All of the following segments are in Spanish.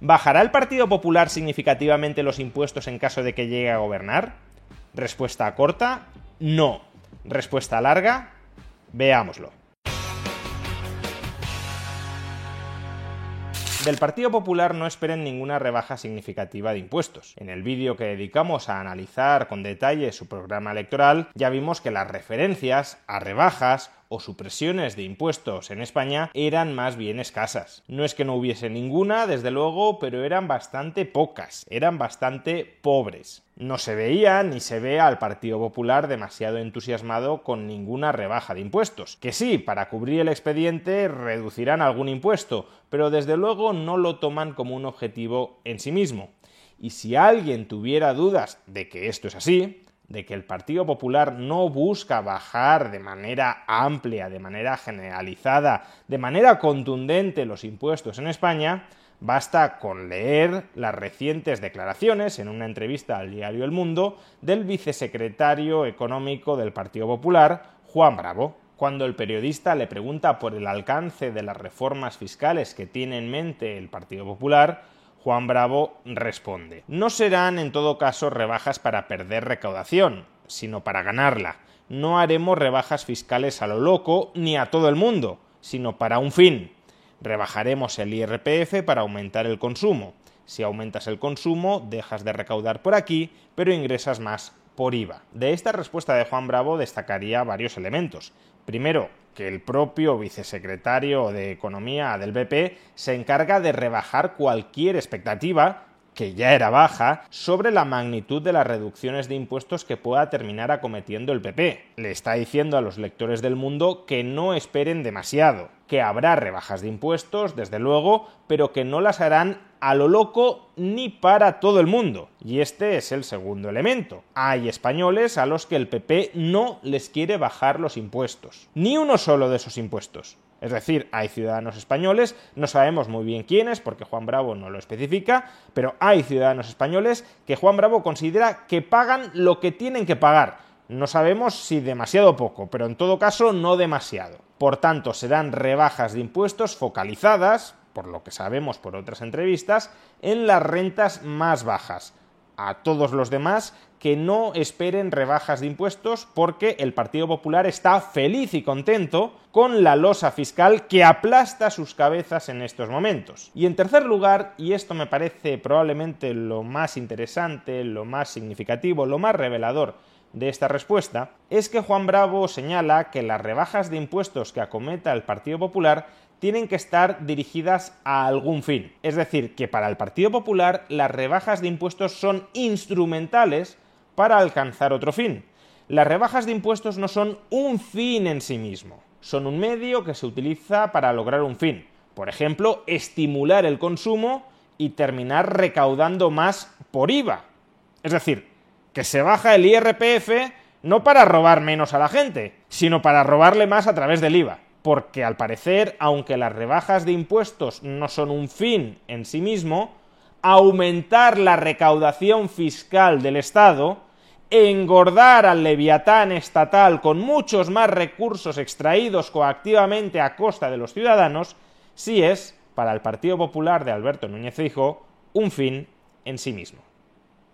¿Bajará el Partido Popular significativamente los impuestos en caso de que llegue a gobernar? Respuesta corta, no. Respuesta larga, veámoslo. Del Partido Popular no esperen ninguna rebaja significativa de impuestos. En el vídeo que dedicamos a analizar con detalle su programa electoral, ya vimos que las referencias a rebajas o supresiones de impuestos en España eran más bien escasas. No es que no hubiese ninguna, desde luego, pero eran bastante pocas, eran bastante pobres. No se veía ni se ve al Partido Popular demasiado entusiasmado con ninguna rebaja de impuestos. Que sí, para cubrir el expediente reducirán algún impuesto, pero desde luego no lo toman como un objetivo en sí mismo. Y si alguien tuviera dudas de que esto es así, de que el Partido Popular no busca bajar de manera amplia, de manera generalizada, de manera contundente los impuestos en España, basta con leer las recientes declaraciones en una entrevista al diario El Mundo del vicesecretario económico del Partido Popular, Juan Bravo. Cuando el periodista le pregunta por el alcance de las reformas fiscales que tiene en mente el Partido Popular, Juan Bravo responde, no serán en todo caso rebajas para perder recaudación, sino para ganarla. No haremos rebajas fiscales a lo loco ni a todo el mundo, sino para un fin. Rebajaremos el IRPF para aumentar el consumo. Si aumentas el consumo, dejas de recaudar por aquí, pero ingresas más por IVA. De esta respuesta de Juan Bravo destacaría varios elementos. Primero, que el propio vicesecretario de Economía del BP se encarga de rebajar cualquier expectativa que ya era baja, sobre la magnitud de las reducciones de impuestos que pueda terminar acometiendo el PP. Le está diciendo a los lectores del mundo que no esperen demasiado, que habrá rebajas de impuestos, desde luego, pero que no las harán a lo loco ni para todo el mundo. Y este es el segundo elemento. Hay españoles a los que el PP no les quiere bajar los impuestos. Ni uno solo de esos impuestos. Es decir, hay ciudadanos españoles, no sabemos muy bien quiénes, porque Juan Bravo no lo especifica, pero hay ciudadanos españoles que Juan Bravo considera que pagan lo que tienen que pagar. No sabemos si demasiado poco, pero en todo caso no demasiado. Por tanto, serán rebajas de impuestos focalizadas, por lo que sabemos por otras entrevistas, en las rentas más bajas a todos los demás que no esperen rebajas de impuestos porque el Partido Popular está feliz y contento con la losa fiscal que aplasta sus cabezas en estos momentos. Y en tercer lugar, y esto me parece probablemente lo más interesante, lo más significativo, lo más revelador de esta respuesta, es que Juan Bravo señala que las rebajas de impuestos que acometa el Partido Popular tienen que estar dirigidas a algún fin. Es decir, que para el Partido Popular las rebajas de impuestos son instrumentales para alcanzar otro fin. Las rebajas de impuestos no son un fin en sí mismo, son un medio que se utiliza para lograr un fin. Por ejemplo, estimular el consumo y terminar recaudando más por IVA. Es decir, que se baja el IRPF no para robar menos a la gente, sino para robarle más a través del IVA porque al parecer, aunque las rebajas de impuestos no son un fin en sí mismo, aumentar la recaudación fiscal del Estado, engordar al leviatán estatal con muchos más recursos extraídos coactivamente a costa de los ciudadanos, sí es, para el Partido Popular de Alberto Núñez Fijo, un fin en sí mismo.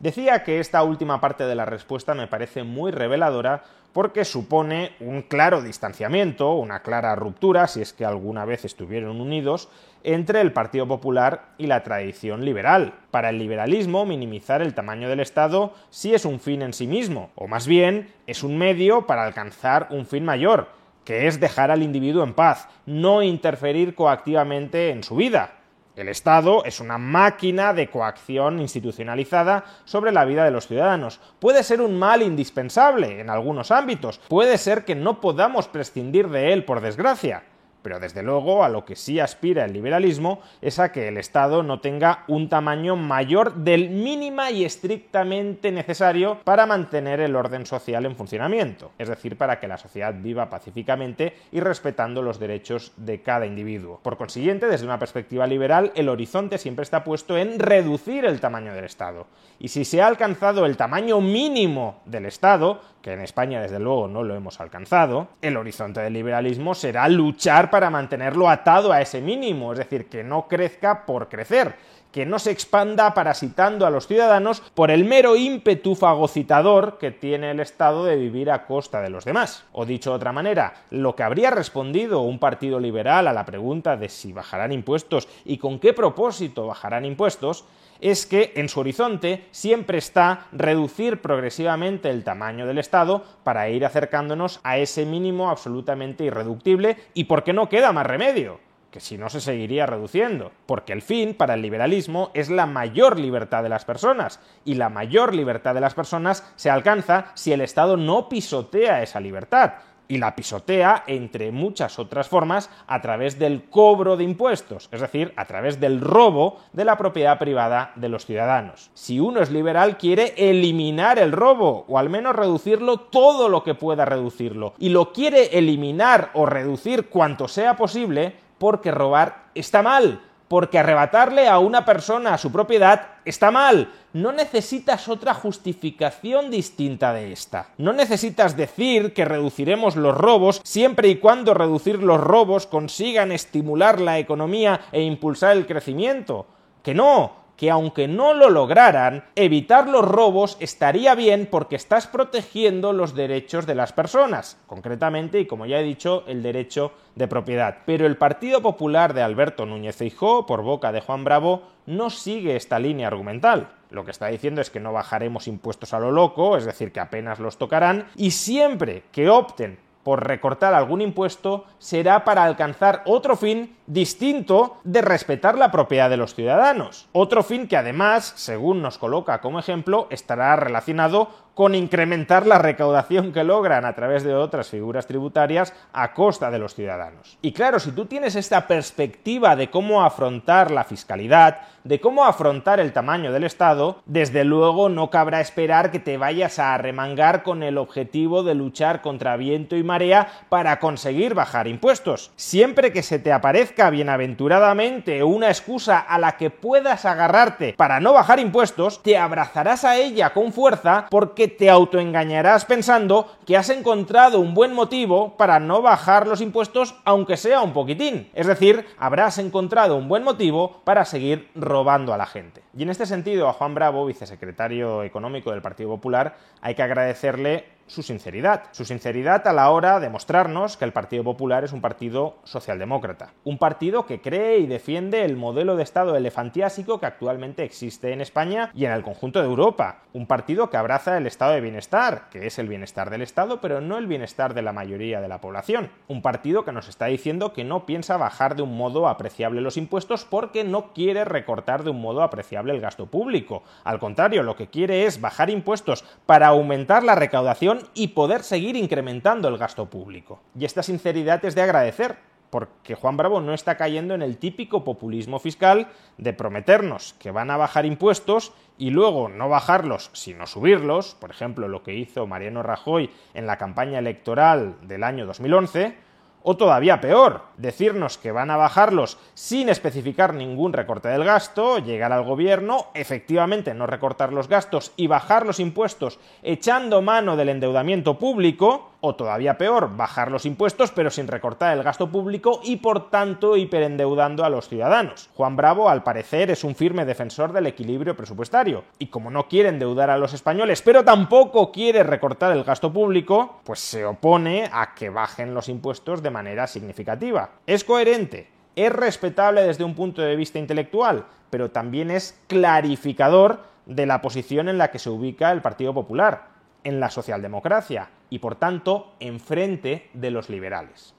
Decía que esta última parte de la respuesta me parece muy reveladora porque supone un claro distanciamiento, una clara ruptura, si es que alguna vez estuvieron unidos, entre el Partido Popular y la tradición liberal. Para el liberalismo, minimizar el tamaño del Estado sí es un fin en sí mismo, o más bien es un medio para alcanzar un fin mayor, que es dejar al individuo en paz, no interferir coactivamente en su vida, el Estado es una máquina de coacción institucionalizada sobre la vida de los ciudadanos. Puede ser un mal indispensable en algunos ámbitos, puede ser que no podamos prescindir de él por desgracia, Pero desde luego a lo que sí aspira el liberalismo es a que el Estado no tenga un tamaño mayor del mínima y estrictamente necesario para mantener el orden social en funcionamiento, es decir, para que la sociedad viva pacíficamente y respetando los derechos de cada individuo. Por consiguiente, desde una perspectiva liberal, el horizonte siempre está puesto en reducir el tamaño del Estado. Y si se ha alcanzado el tamaño mínimo del Estado, que en España desde luego no lo hemos alcanzado, el horizonte del liberalismo será luchar para mantenerlo atado a ese mínimo, es decir, que no crezca por crecer, que no se expanda parasitando a los ciudadanos por el mero ímpetu fagocitador que tiene el Estado de vivir a costa de los demás. O dicho de otra manera, lo que habría respondido un partido liberal a la pregunta de si bajarán impuestos y con qué propósito bajarán impuestos, es que en su horizonte siempre está reducir progresivamente el tamaño del Estado para ir acercándonos a ese mínimo absolutamente irreductible y porque no queda más remedio que si no se seguiría reduciendo, porque el fin para el liberalismo es la mayor libertad de las personas, y la mayor libertad de las personas se alcanza si el Estado no pisotea esa libertad, y la pisotea, entre muchas otras formas, a través del cobro de impuestos, es decir, a través del robo de la propiedad privada de los ciudadanos. Si uno es liberal, quiere eliminar el robo, o al menos reducirlo todo lo que pueda reducirlo, y lo quiere eliminar o reducir cuanto sea posible, porque robar está mal, porque arrebatarle a una persona su propiedad está mal. No necesitas otra justificación distinta de esta. No necesitas decir que reduciremos los robos siempre y cuando reducir los robos consigan estimular la economía e impulsar el crecimiento. Que no, que aunque no lo lograran, evitar los robos estaría bien porque estás protegiendo los derechos de las personas, concretamente, y como ya he dicho, el derecho de propiedad. Pero el Partido Popular de Alberto Núñez Feijóo, por boca de Juan Bravo, no sigue esta línea argumental. Lo que está diciendo es que no bajaremos impuestos a lo loco, es decir, que apenas los tocarán, y siempre que opten por recortar algún impuesto será para alcanzar otro fin distinto de respetar la propiedad de los ciudadanos. Otro fin que además, según nos coloca como ejemplo, estará relacionado con incrementar la recaudación que logran a través de otras figuras tributarias a costa de los ciudadanos. Y claro, si tú tienes esta perspectiva de cómo afrontar la fiscalidad, de cómo afrontar el tamaño del Estado, desde luego no cabrá esperar que te vayas a arremangar con el objetivo de luchar contra viento y marea para conseguir bajar impuestos. Siempre que se te aparezca bienaventuradamente una excusa a la que puedas agarrarte para no bajar impuestos, te abrazarás a ella con fuerza porque te autoengañarás pensando que has encontrado un buen motivo para no bajar los impuestos aunque sea un poquitín. Es decir, habrás encontrado un buen motivo para seguir robando a la gente. Y en este sentido, a Juan Bravo, vicesecretario económico del Partido Popular, hay que agradecerle su sinceridad. Su sinceridad a la hora de mostrarnos que el Partido Popular es un partido socialdemócrata. Un partido que cree y defiende el modelo de Estado elefantiásico que actualmente existe en España y en el conjunto de Europa. Un partido que abraza el estado de bienestar, que es el bienestar del Estado, pero no el bienestar de la mayoría de la población. Un partido que nos está diciendo que no piensa bajar de un modo apreciable los impuestos porque no quiere recortar de un modo apreciable el gasto público. Al contrario, lo que quiere es bajar impuestos para aumentar la recaudación y poder seguir incrementando el gasto público. Y esta sinceridad es de agradecer, porque Juan Bravo no está cayendo en el típico populismo fiscal de prometernos que van a bajar impuestos y luego no bajarlos, sino subirlos, por ejemplo, lo que hizo Mariano Rajoy en la campaña electoral del año 2011, o todavía peor, decirnos que van a bajarlos sin especificar ningún recorte del gasto, llegar al gobierno, efectivamente no recortar los gastos y bajar los impuestos echando mano del endeudamiento público, o todavía peor, bajar los impuestos pero sin recortar el gasto público y por tanto hiperendeudando a los ciudadanos. Juan Bravo, al parecer, es un firme defensor del equilibrio presupuestario y como no quiere endeudar a los españoles pero tampoco quiere recortar el gasto público, pues se opone a que bajen los impuestos de manera significativa. Es coherente, es respetable desde un punto de vista intelectual, pero también es clarificador de la posición en la que se ubica el Partido Popular, en la socialdemocracia y por tanto enfrente de los liberales.